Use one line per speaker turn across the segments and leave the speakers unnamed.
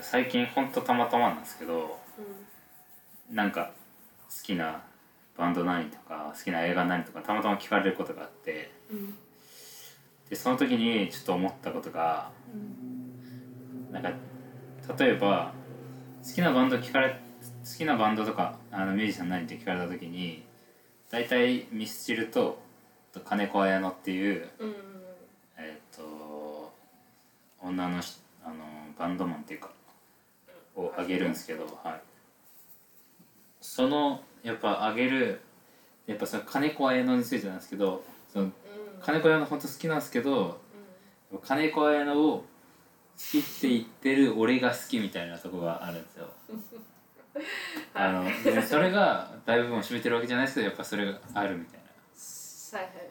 最近ほんとたまたまなんですけどなんか好きなバンド何とか好きな映画何とかたまたま聞かれることがあって
うん。
でその時にちょっと思ったことがなんか例えば好きなバンド聞かれ好きなバンドとかあのミュージシャン何って聞かれた時に大体ミスチルとと金子綾乃っていう
うん。うん
えっ、と女のしあのバンドマンっていうかをあげるんですけど、はい、そのやっぱあげるやっぱその金子綾乃についてなんですけどその
うん。
金子綾乃本当好きなんですけど金子綾乃を好きって言ってる俺が好きみたいなとこがあるんですよ。あのそれが大部分を占めてるわけじゃないですけどやっぱそれがあるみたいな。
はいはい。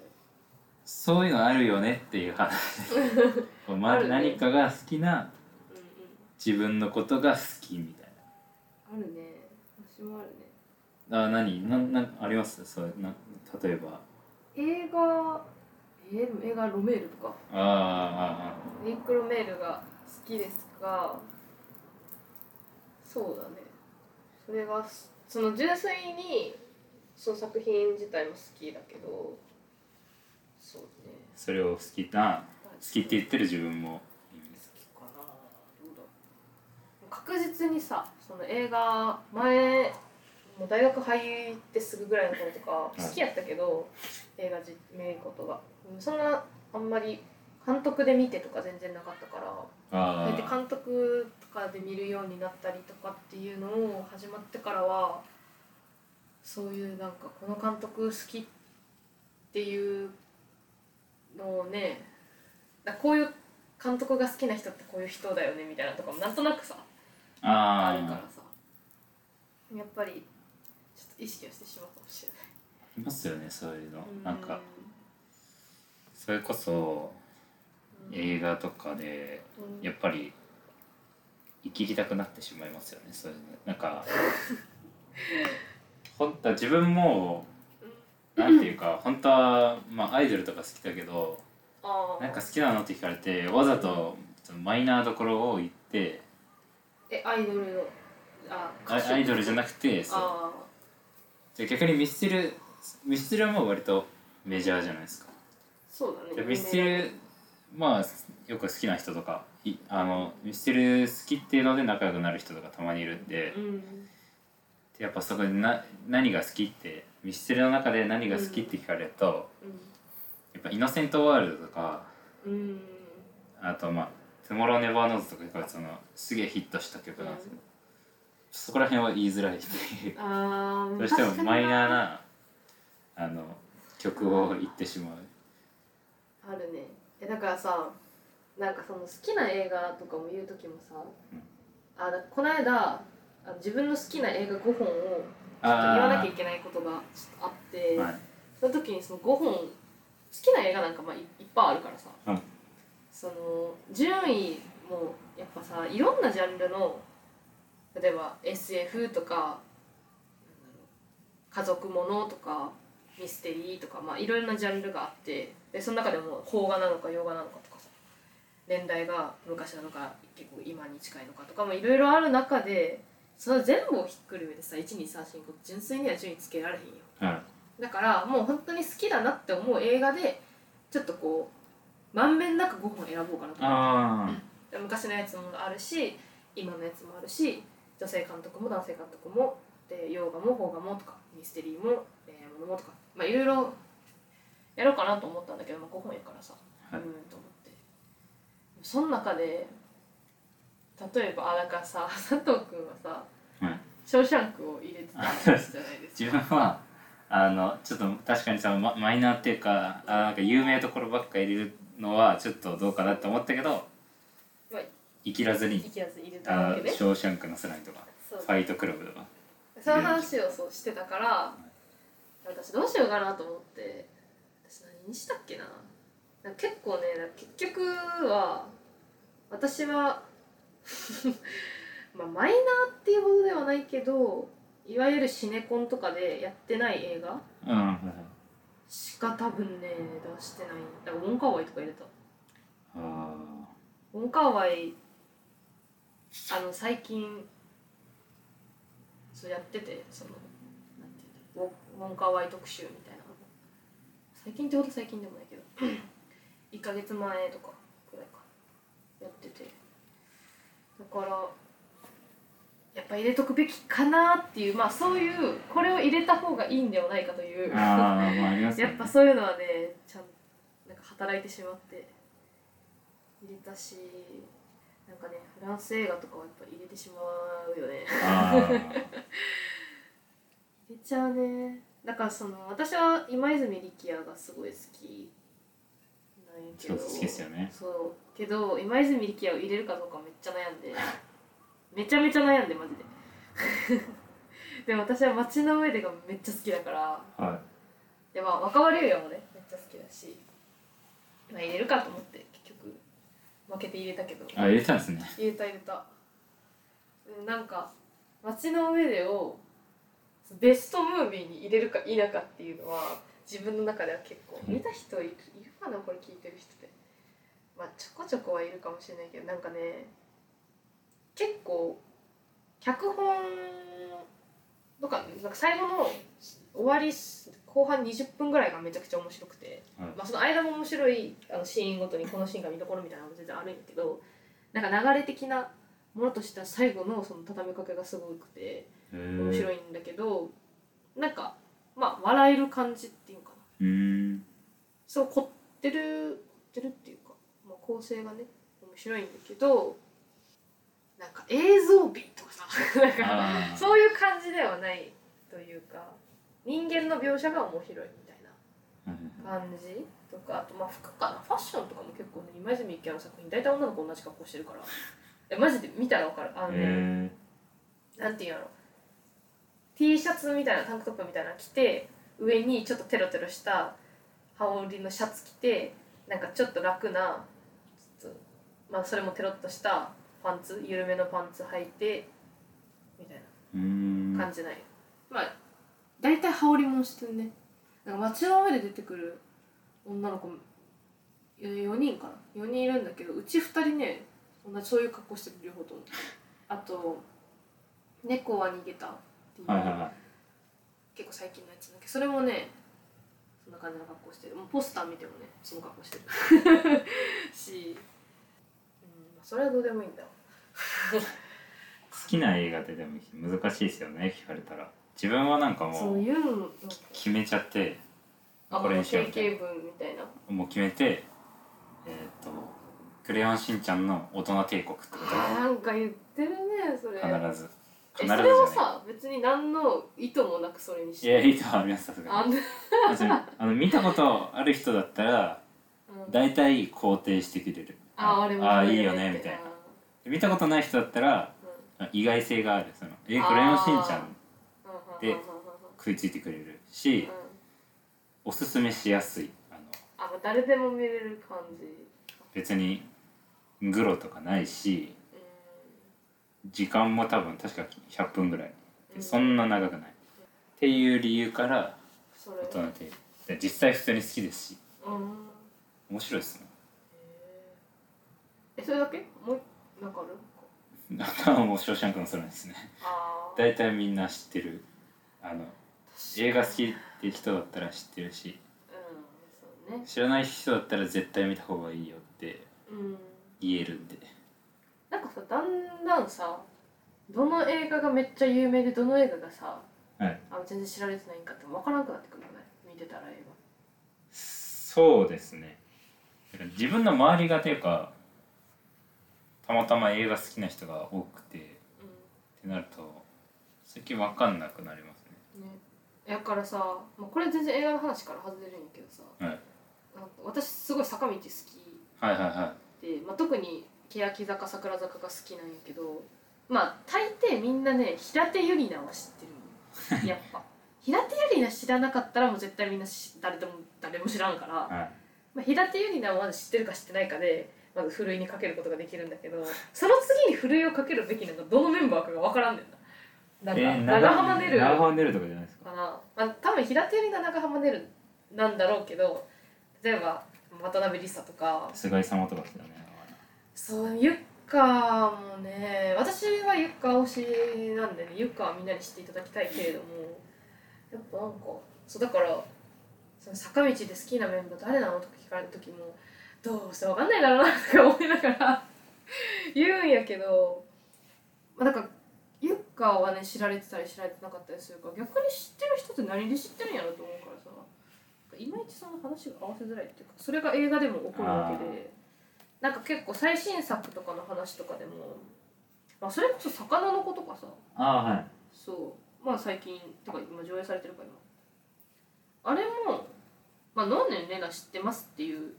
そういうのあるよねっていう話。ま
あ
何かが好きな
うんうん
自分のことが好きみたい
あるね。私もあるね。
なあ何？ななあります？そうな例えば。
映画えー、映画ロメールとか。
あーあ
ニック・ロメールが好きですがそうだね。それがその純粋にその作品自体も好きだけどそうね。
ーそれを好きな好きって言ってる自分もいるんです
好きかなどうだろう確実にさその映画前もう大学入ってすぐぐらいの頃とか
い。
好きやったけど、映画じ見ることが。うんそんなあんまり監督で見てとか全然なかったから
あ
そうやって
あ
監督とかで見るようになったりとかっていうのを始まってからはそういうなんかこの監督好きっていうのをねだこういう監督が好きな人ってこういう人だよねみたいなとかもなんとなくさあ
あ
るから
あ
さ。やっぱりちょっと意識をしてしまうかもしれない。
いますよねそういうの。
うん。
なんかそれこそ
うん。
映画とかで
うん。
やっぱり生きりたくなってしまいますよねそういうの。なんか 本当は自分もなんていうか本当はまあアイドルとか好きだけどなんか好きなのって聞かれてわざとマイナーどころを言って
えアイドルのあ
アイアイドルじゃなくてそう。
あ
じゃあ逆にミスチルミスチルはもう割とメジャーじゃないですか。
そうだね。
でミスチルまあよく好きな人とかいあのミスチル好きっていうので仲良くなる人とかたまにいるんで
うん。
でやっぱそこでな何が好きってミスチルの中で何が好きって聞かれると、やっぱ「 innocent world」とか
うんうん。
あとまあ「トゥモロー・ネバー・ノーズ」とかがそのすげえヒットした曲なんですけど、そこら辺は言いづらいっていう。
あー
どうしてもマイナーなあの曲を言ってしまう。
あるね。えだからさなんかその好きな映画とかも言う時もさ、
うん。
あだこの間自分の好きな映画5本をちょっと言わなきゃいけないことがちょっとあって、
はい。
その時にその5本好きな映画なんかまあいいっぱいあるからさ、
うん
その順位もやっぱさいろんなジャンルの例えば SF とか家族ものとかミステリーとかまあいろんなジャンルがあってでその中でも邦画なのか洋画なのかとかさ年代が昔なのか結構今に近いのかとかもいろいろある中でその全部をひっくるめてさ1234純粋には順位つけられへんよ。
はい。
だからもう本当に好きだなって思う映画でちょっとこうまんべんなく5本選ぼうかなと。思
あ
って昔のやつもあるし今のやつもあるし女性監督も男性監督もで洋画も邦画もとかミステリーも恋愛ものもとかまあいろいろやろうかなと思ったんだけど、まあ、5本やからさ、
はい。
うんと思って。その中で例えばあだからさ 佐藤君はさ
あはい「
ショーシャンク」を入れてたじゃないですか。
自分はあのちょっと確かにそのママイナーっていうかあなんか有名どころばっか入れるのはちょっとどうかなって思ったけど
まあ
生きらずに
生きやつ入れた
あショーシャンクの空にとか
そう
ファイトクラブとか。
その話をそうしてたから私どうしようかなと思って私何にしたっけな。なんか結構ね結局は私は まあマイナーっていうほどではないけどいわゆるシネコンとかでやってない映画
うんはい
しか多分ね出してない。だからウォンカーワイとか入れた。
あ
ウォンカーワイあの最近そうやっててそのなんていうんだウォンカーワイ特集みたいなの。最近ってほど最近でもないけど1ヶ月前とかくらいかやってて。だからやっぱ入れとくべきかなっていうまあそういうこれを入れた方がいいんではないかという。
ああまあありますよね。
やっぱそういうのはねちゃんなんか働いてしまって入れたしなんかねフランス映画とかはやっぱ入れてしまうよね。
あ
入れちゃうね。だからその私は今泉力也がすごい好きなんやけど。
好きですよね。
そう。けど今泉力也を入れるかどうかめっちゃ悩んで めちゃめちゃ悩んでマジで。でも私は街の上でがめっちゃ好きだから。
あは
でまあ若葉龍也もねめっちゃ好きだし、まあ、入れるかと思って結局。負けて入れたけど。
いあ入れたんですね。
入れた入れた。うんなんか街の上でをベストムービーに入れるか否かっていうのは自分の中では結構。見た人いるいるかなこれ聞いてる人でまあちょこちょこはいるかもしれないけどなんかね結構脚本とかなんか最後の終わり後半20分ぐらいがめちゃくちゃ面白くて、
はい。
まあ、その間も面白いあのシーンごとにこのシーンが見どころみたいなのも全然あるんやけどなんか流れ的なものとしては最後のその畳みかけがすごくて
へ
面
え
白いんだけど、なんかまあ笑える感じっていうかなそう凝ってる凝ってるっていうか、まあ、構成がね面白いんだけどなんか映像美とかさ。なんかそういう感じではないというか人間の描写が面白いみたいな
はい
感じとかあとまあ服かな。ファッションとかも結構ね今泉力也の作品大体女の子同じ格好してるから。えマジで見たら分かる。あのね、
へ
なんていうんやろ。T シャツみたいなタンクトップみたいなの着て上にちょっとテロテロした羽織りのシャツ着てなんかちょっと楽なまあそれもテロッとしたパンツ緩めのパンツ履いてみたいな。感じない、まあ大体羽織りもんしてるね。なんか街の上で出てくる女の子4人かな。4人いるんだけどうち2人ね同じそういう格好してる両方とも。あと「猫は逃げた」っていう、
はいはいはい。
結構最近のやつだけどそれもねそんな感じの格好してる。もうポスター見てもねその格好してる。し、それはどうでもいいんだわ
好きな映画ってでも難しいですよね聞かれたら。自分はなんかもう決めちゃって
あ
これにしよう
定
みたいな。もう決めてえっ、と「クレヨンしんちゃんの大人帝国」ってこと？
なんか言ってるねそれ。
が必ず。
え
必ず
それは
ない
さ別に何の意図もなくそれにし
いや
て
いいとはありますさすがに
あ
の見たことある人だったら
うん。
大体肯定してくれる
ああれも
ああいいよねみたいな。見たことない人だったらあ意外性があるその「えクレヨンしんちゃん」で
で
食いついてくれるしおすすめしやすいあの。
あ誰でも見れる感じ。
別にグロとかないし
う
時間も多分確か100分ぐらい。
ん。
そんな長くない。っていう理由から大人帝国で実際普通に好きですし。
うん。
面白いですね
えそれだけ？もうなんかある？
なんかもう「ショーシャンクの空」ですね。
ああ
大体みんな知ってる。あの映画好きって人だったら知ってるし。
うんそうね。
知らない人だったら絶対見た方がいいよって
うん。
言えるんで。
なんかさだんだんさどの映画がめっちゃ有名でどの映画がさ
はい。
あ全然知られてないんかって分からなくなってくるよね。見てたら映
そうですね。だから自分の周りがというかたまたま映画好きな人が多くてっ
画
てなると最近分かんなくなります
うんね。やからさ、まあ、これ全然映画の話から外れるんやけどさ
ねはい。
私すごい坂道好き
はいはいは
で、まあ、特に欅坂桜坂が好きなんやけどまあ大抵みんなね平手友梨奈は知ってるの やっぱ。平手友梨奈知らなかったらもう絶対みんなし誰でも誰も知らんから、
いはい。
まあ、平手友梨奈をまず知ってるか知ってないかでまずふるいにかけることができるんだけどその次にふるいをかけるべきなのがどのメンバーかが分からんねんな。なんか、
ー
長浜ねる。
長浜ねるとかじゃないですか。
かな、まあ、多分平手友梨奈長浜ねるなんだろうけど例えば渡辺梨沙とか。
菅井様とかですよね。
そうゆっかもね私カ推しなんでねユッカはみんなに知っていただきたいけれどもやっぱなんかそうだからその坂道で好きなメンバー誰なのとか聞かれた時もどうせわかんないだろうなとか思いながら言うんやけどまあなんかユッカはね知られてたり知られてなかったりするから逆に知ってる人って何で知ってるんやろと思うからさ。いまいちその話が合わせづらいっていうかそれが映画でも起こるわけでなんか結構最新作とかの話とかでも、まあ、それこそ魚の子とかさ。
ああはい。
そう。まあ最近とか今上映されてるから今。あれもまあ能年玲奈知ってますっていう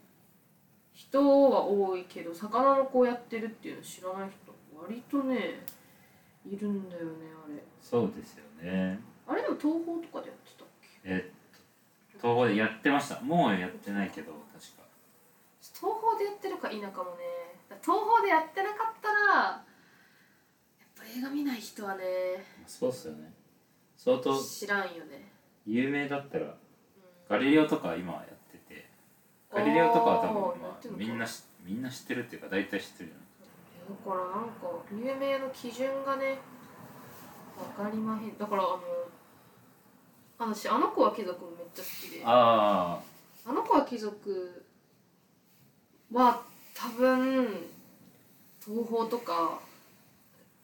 人は多いけど魚の子をやってるっていうの知らない人割とねいるんだよねあれ。
そうですよね。
あれでも東宝とかでやってたっけ？
え東宝でやってました。もうやってないけど確か。
東宝でやってるか否かもね。東宝でやってなかったらやっぱ映画見ない人はね
そうっすよね。相当
知らんよね、
有名だったら
うん。
ガリレオとか今やガリレオとかは多分、まあみんなしみんな知ってるっていうか大体知ってるじ
だからなんか有名の基準がねわかりまへん。だからあの私あの子は貴族めっちゃ好きで。
あ
あの子は貴族は多分東宝とか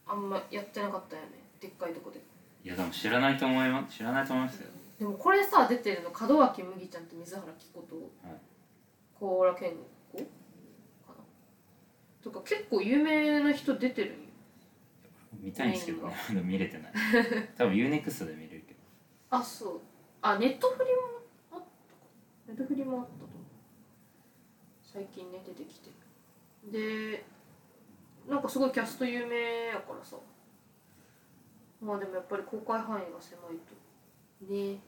あんまやってなかったよね。でっかいとこで。
あいやでも知らないと思います知らないと思いますよ。
でもこれさ出てるの門脇麦ちゃんと水原希子と
はい
高良健吾かな？とか結構有名な人出てる？んよ
見たいんですけどね見れてない。多分 UNEXT で見れるけど。
あそう。あネットフリもあったか。ネットフリもあったと思う。最近ね出てきてでなんかすごいキャスト有名やからさ。まあでもやっぱり公開範囲が狭いと。ね。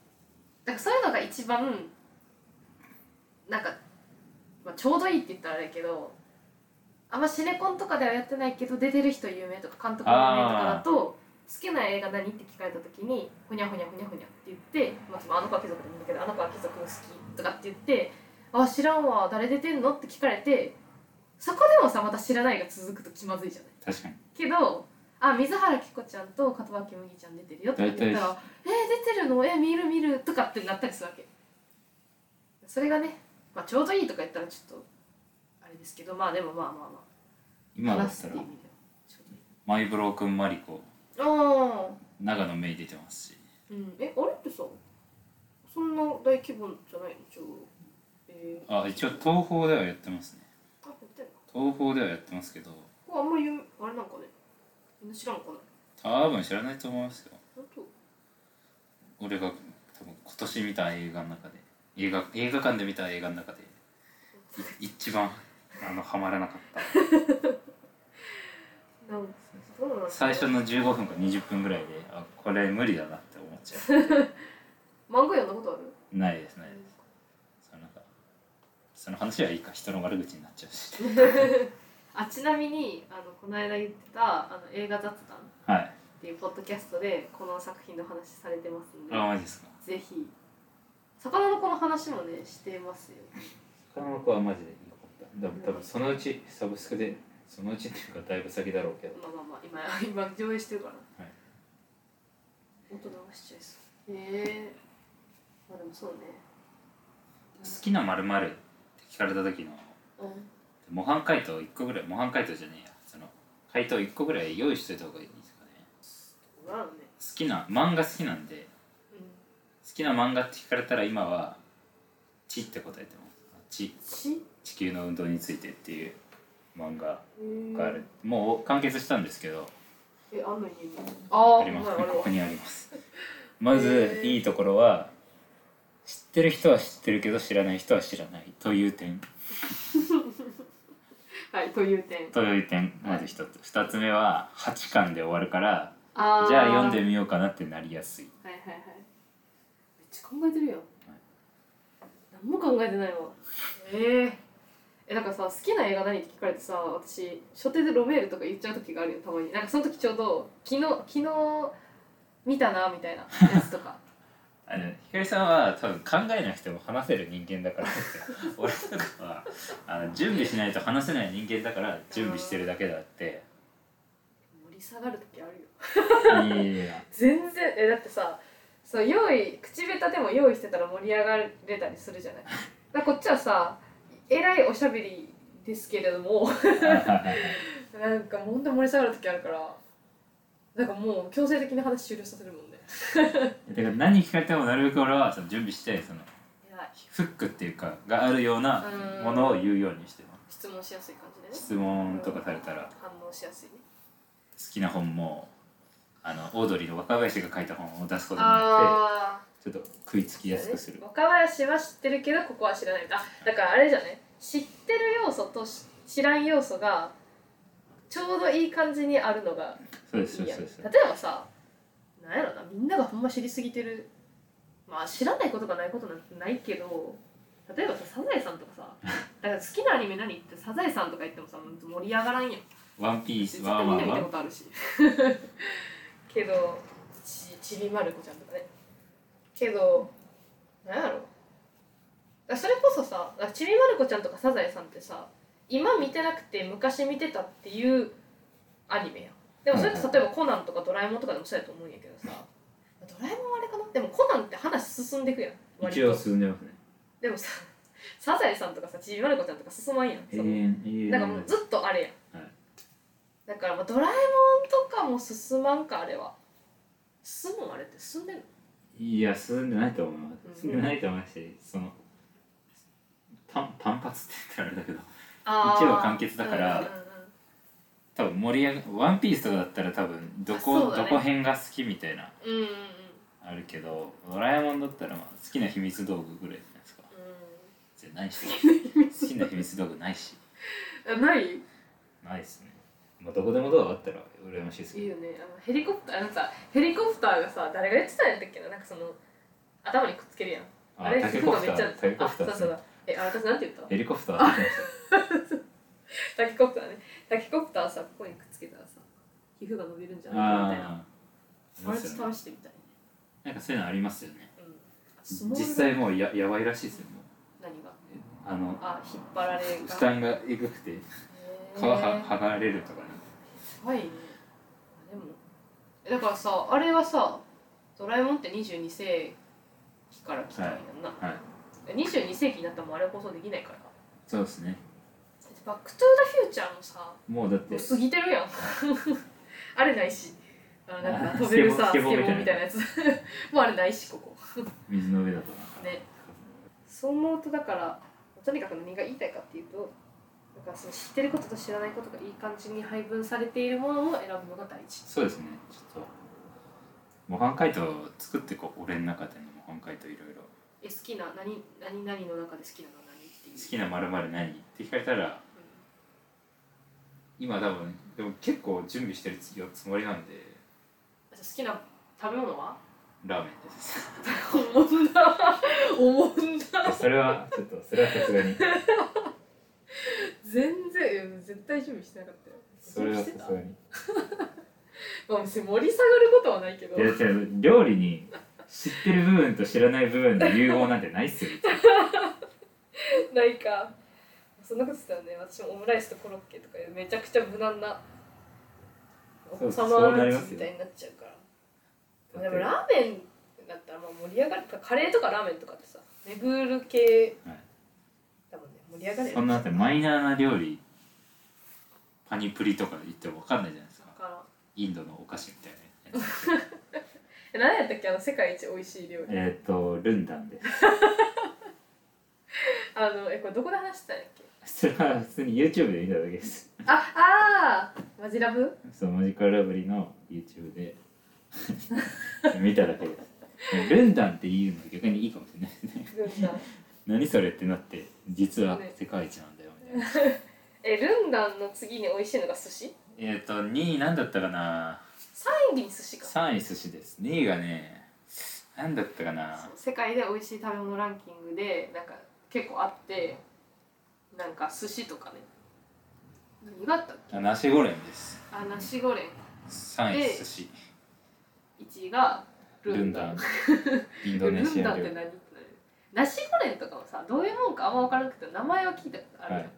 だからそういうのが一番なんか、まあ、ちょうどいいって言ったらあれやけどあんまシネコンとかではやってないけど出てる人有名とか監督有名とかだと好きな映画何って聞かれた時にふにゃふにゃふにゃふにゃって言って、まあ、あの子は貴族でもいいんだけどあの子は貴族好きとかって言ってあ知らんわ誰出てんのって聞かれてそこでもさまた知らないが続くと気まずいじゃない。
確かに。
けどあ水原希子ちゃんと門脇麦ちゃん出てるよとかって言ったら「えー、出てるの？え見る見る」とかってなったりするわけ。それがね、まあ、ちょうどいいとか言ったらちょっとあれですけどまあでもまあまあまあ。
今だった
っていう意味ではちょうどいい
マイブロー君マリコ
ああ
長野芽郁出てますし。
うん。えあれってさそんな大規模じゃないの？ちょうどえー、
あ一応東宝ではやってますね。
あやってんの？
東宝ではやってますけど。
ここあんまり有名あれなんかね？みんな知らんかな？
多分知らないと思いますよ。
本当？
俺が多分今年見た映画の中で映画映画館で見た映画の中でい一番あのハマらなかった。最初の15分か20分ぐらいであこれ無理だなって思っちゃ
漫画読んだことある？
うないですないです。そのなんかその話はいいか。人の悪口になっちゃうし。
あちなみにあのこの間言ってたあの映画雑談っ
はい。
ていうポッドキャストでこの作品の話されてますんで
あマジですか。
ぜひ魚の子の話もねしてますよ。
他の子はマジでいい子だ多分そのうちサブスクでそのうちっていうかだいぶ先だろうけど。
まあまあまあ今 今上映してるから。
はい。
音流しちゃいそう。へえ。まあでもそうね。
好きなまるって聞かれた時の
うん。
模範解答1個ぐらい模範解答じゃねえや。その回答1個ぐらい用意しといた方がいいですかね。
ね。
好きな漫画好きなんで
う
好きな漫画って聞かれたら今は「地」って答えてます
ち
地球の運動についてっていう漫画がある、もう完結したんですけど。
えあんの家に。あ
あります。ここにあります。まずいいところは知ってる人は知ってるけど知らない人は知らないという点。
はいという点。
という点。まず一つ。二つ目は8巻で終わるからじゃあ読んでみようかなってなりやすい。
はいはいはい考えてるやん、何も考えてないわ。えええなんかさ好きな映画何って聞かれてさ私初手でロメールとか言っちゃう時があるよたまに。なんかその時ちょうど昨日昨日見たなみたいなやつとか。
あのひかりさんは多分考えなくても話せる人間だから俺とかはあの準備しないと話せない人間だから準備してるだけであって。
盛り下がる時あるよ。
いや。
全然えだってさそう用意口下手でも用意してたら盛り上がれたりするじゃない。だこっちはさえらいおしゃべりですけれども。なんかもうほんと盛り下がる時あるからなんかもう強制的に話終了させるもんね。
だから何聞かれてもなるべく俺はその準備してそのフックっていうかがあるようなものを言うようにしてます。
質問しやすい感じでね。
質問とかされたら。
反応しやすいね。
好きな本もあのオードリーの若林が書いた本を出すことによ
あ
ってちょっと食いつきやすくする。
若林は知ってるけどここは知らない。あだからあれじゃね？知ってる要素とし知らん要素がちょうどいい感じにあるのが
そうですそ
いういやん
ですそうです。
例えばさなんやろな？みんながほんま知りすぎてる。まあ知らないことがないことなんてないけど例えばさサザエさんとかさ だから好きなアニメ何ってサザエさんとか言ってもさ盛り上がらんやん。
ワンピー
絶
スは
対みんな見たことあるし けどちちびまる子ちゃんとかね。けどなんやろ。だそれこそさだちびまる子ちゃんとかサザエさんってさ今見てなくて昔見てたっていうアニメやん。でもそれって例えばコナンとかドラえもんとかでもそうやと思うんやけどさ。ドラえもんはあれかな？でもコナンって話進んでいくやん割
一応
と
進んでますね。
でもさサザエさんとかさちびまる子ちゃんとか進まんやんその。
永遠永遠
なんかもうずっとあれやん、
はい
だからまあドラえもんとかも進まんかあれは。進むんあれって進んでんの？
いや進んでないと思います
うん。
進んでないと思いますしその単単発って言ったらあれだけど
あー。
一話完結だから
うんうんうん
多分盛り上がワンピースとかだったら多分ど
あ
こ、
そうだね。
どこ辺が好きみたいな
うんうんうん。
あるけどドラえもんだったらまあ好きな秘密道具ぐらいじゃないですか。
う
じゃないし。好きな秘密道具ないし。
んあない？
ないですねまあどこでもドアあったら羨ましいですけど。
いいよね。あのヘリコプターあのさヘリコプターがさ誰が言ってたんやったっけななんかその頭にくっつけるやん。
あ
れ
タケコプタ
皮膚がめっちゃ
ータケコプター
あそうそうだえあ私なんて言った？
ヘリコプターって言ってまし
タケコプターね。タケコプターさここにくっつけたらさ皮膚が伸びるんじゃ
た
ない？かみたいな。
あ
れちょっと試してみたいね。
なんかそういうのありますよね。
うん。
実際もうややばいらしいですよもう。
何が？
あの
あ引っ張られが
負担がえぐくて皮は剥がれるとかね
はい。ねでもえだからさあれはさドラえもんって22世紀から来たんやんな、
はい。
22世紀になったらもうあれ放送できないから。
そうですね。
バック・トゥ・ザ・フューチャーもさ
もうだって
もう過ぎてるやん。あれないし。あのなん
あ
か飛べるさ
スケボー
みたいなやつ。もうあれないしここ。
水の上だとな。
ね。そう思うとだからとにかく何が言いたいかっていうとだからその知ってることと知らないことがいい感じに配分されているものを選ぶのが大事。
そうですね。ちょっと模範解答を作ってこう俺の中での模範解答いろいろ。
え好きな何何々の中で好きなのは何っていう。
好きなまる何って聞かれたら今多分でも結構準備してるつつもりなんで。
好きな食べ物は？
ラーメンです。
んだ。んだ。
それはちょっとそれはさすがに
対準備してなかったよ。
それはさすがに
まあ盛り下がることはないけど。
いや違う。料理に知ってる部分と知らない部分の融合なんてないっすよ。
ないか。そんなことしたらね私もオムライスとコロッケとかめちゃくちゃ無難なお子様ランチみたいになっちゃうから。まあでもラーメンだったらまあ盛り上がるカレーとかラーメンとかってさ巡る系。
はい。
多分ね盛り上がるよ
そんなだってマイナーな料理パニプリとか言っても分かんないじゃないですか。インドのお菓子みたいなやつ。
え何やったっけ？あの世界一美味しい料理。
えっとルンダンです。
あのえこれどこで話してたんやっけ？
それは普通に YouTube で見ただけです。
ああーマジラブ？
そうマジカルラブリーの YouTube で。見ただけです。ルンダンっていうの逆にいいかもしれないですね。
ルンダン。
何それってなって実は世界一なんだよみたいな
えルンダンの次に美味しいのが寿司？
えっと2位何だったかな
？3位に寿司か。
3位寿司です。2位がね何だったかな？
世界で美味しい食べ物ランキングでなんか結構あってなんか寿司とかね。何があったっけ？
あナシゴレンです。
あナシゴレン。
3位
で
寿司。
1位がルンダン。
ルンダン。インドネシア料理。
ルンダンって何？ナシゴレンとかもさどういうもんかあんま分からなくて名前は聞いたことあるよ、
はい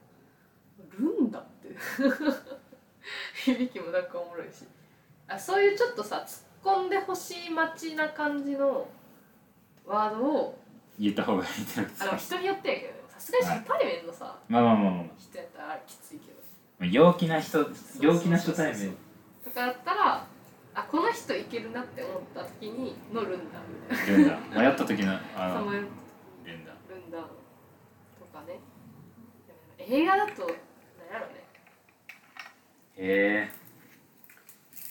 ルンダンって。響きもなんかおもろいし。あそういうちょっとさ突っ込んでほしい待ちな感じのワードを
言った方がいいってなって
あの人によってやけどさすがに初対面のさ
まあまあまあまあま
人やったらきついけど。
あ陽気な人陽気な初対面。
とかだったらあこの人いけるなって思った時にのルンダみたい
いるんだ。迷った時の
な
あの
さまよ
いるんだ。
ルンダとかね。映画だと何やろね。
へえ。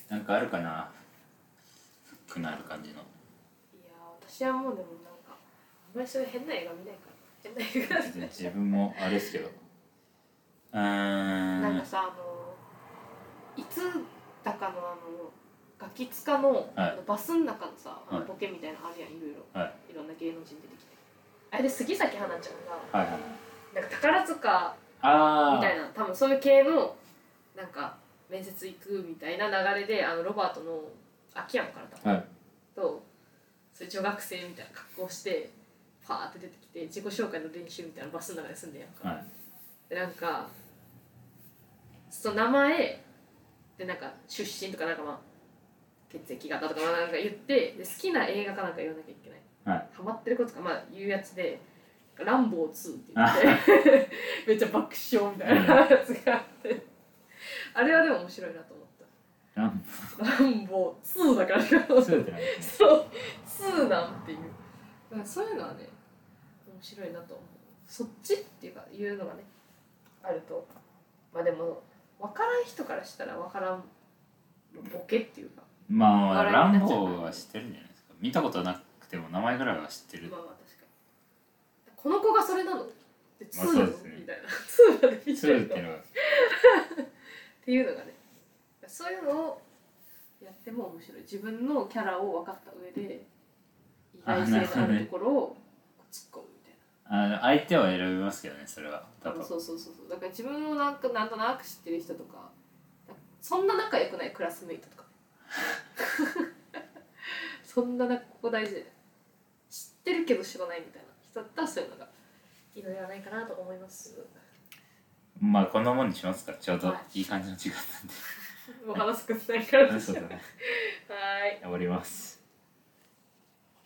なんかあるかな？フックのある感じの。
いやー私はもうでもなんかあんまりそういう変な映画見ないから。変な映画
別に自分もあれですけど。うーん。
なんかさあのいつだかのあのガキツカの,、のバスの中のさ、ボケみたいなのあるやん。いろいろ、
はい。
いろんな芸能人出てきて。あれで杉咲花ちゃんが
はいはい。
なんか宝塚みたいな。多分そういう系のなんか面接行くみたいな流れであのロバートの秋山から多分、
はい。
とそういう女学生みたいな格好をしてパーって出てきて自己紹介の練習みたいなバスの中で住んでやんか、
はい。
でなんかその名前でなんか出身とかなんかまあ血液型とかまあなんか言ってで好きな映画かなんか言わなきゃいけない、
はい。
ハマってることとかまあ言うやつで「ランボー2」って言って めっちゃ爆笑みたいなやつがあって。あれはでも面白いなと思っ
ラン
たランボー2だからそう2なんっていう。だからそういうのはね面白いなと思う。そっちっていうかいうのがねあると。まあでも分からん人からしたら分からんボケっていうか。
まあ
笑
ランボーは知ってるんじゃないですか。見たことなくても名前ぐらいは知ってる。
まあまあ確かにこの子がそれなの？で2
まあ
なの、
そうですね。
みたいな。2まで見
ツ
てるの？
ーっていうのが
っていうのがね。そういうのをやっても面白い。自分のキャラを分かった上で意外性のあるところを突っ込むみたいな。
相手は選びますけどねそれは。多分
そうそうそうそう。だから自分をなんかなんとなく知ってる人とかそんな仲良くないクラスメイトとか。ね そんななここ大事。知ってるけど知らないみたいな人だったらそういうのがいいのではないかなと思います。
まあこんなもんにしますか。ちょうど
はい。
いい感じの時間なんで。
もう話すことないから。
そうだね。
はい。
終わります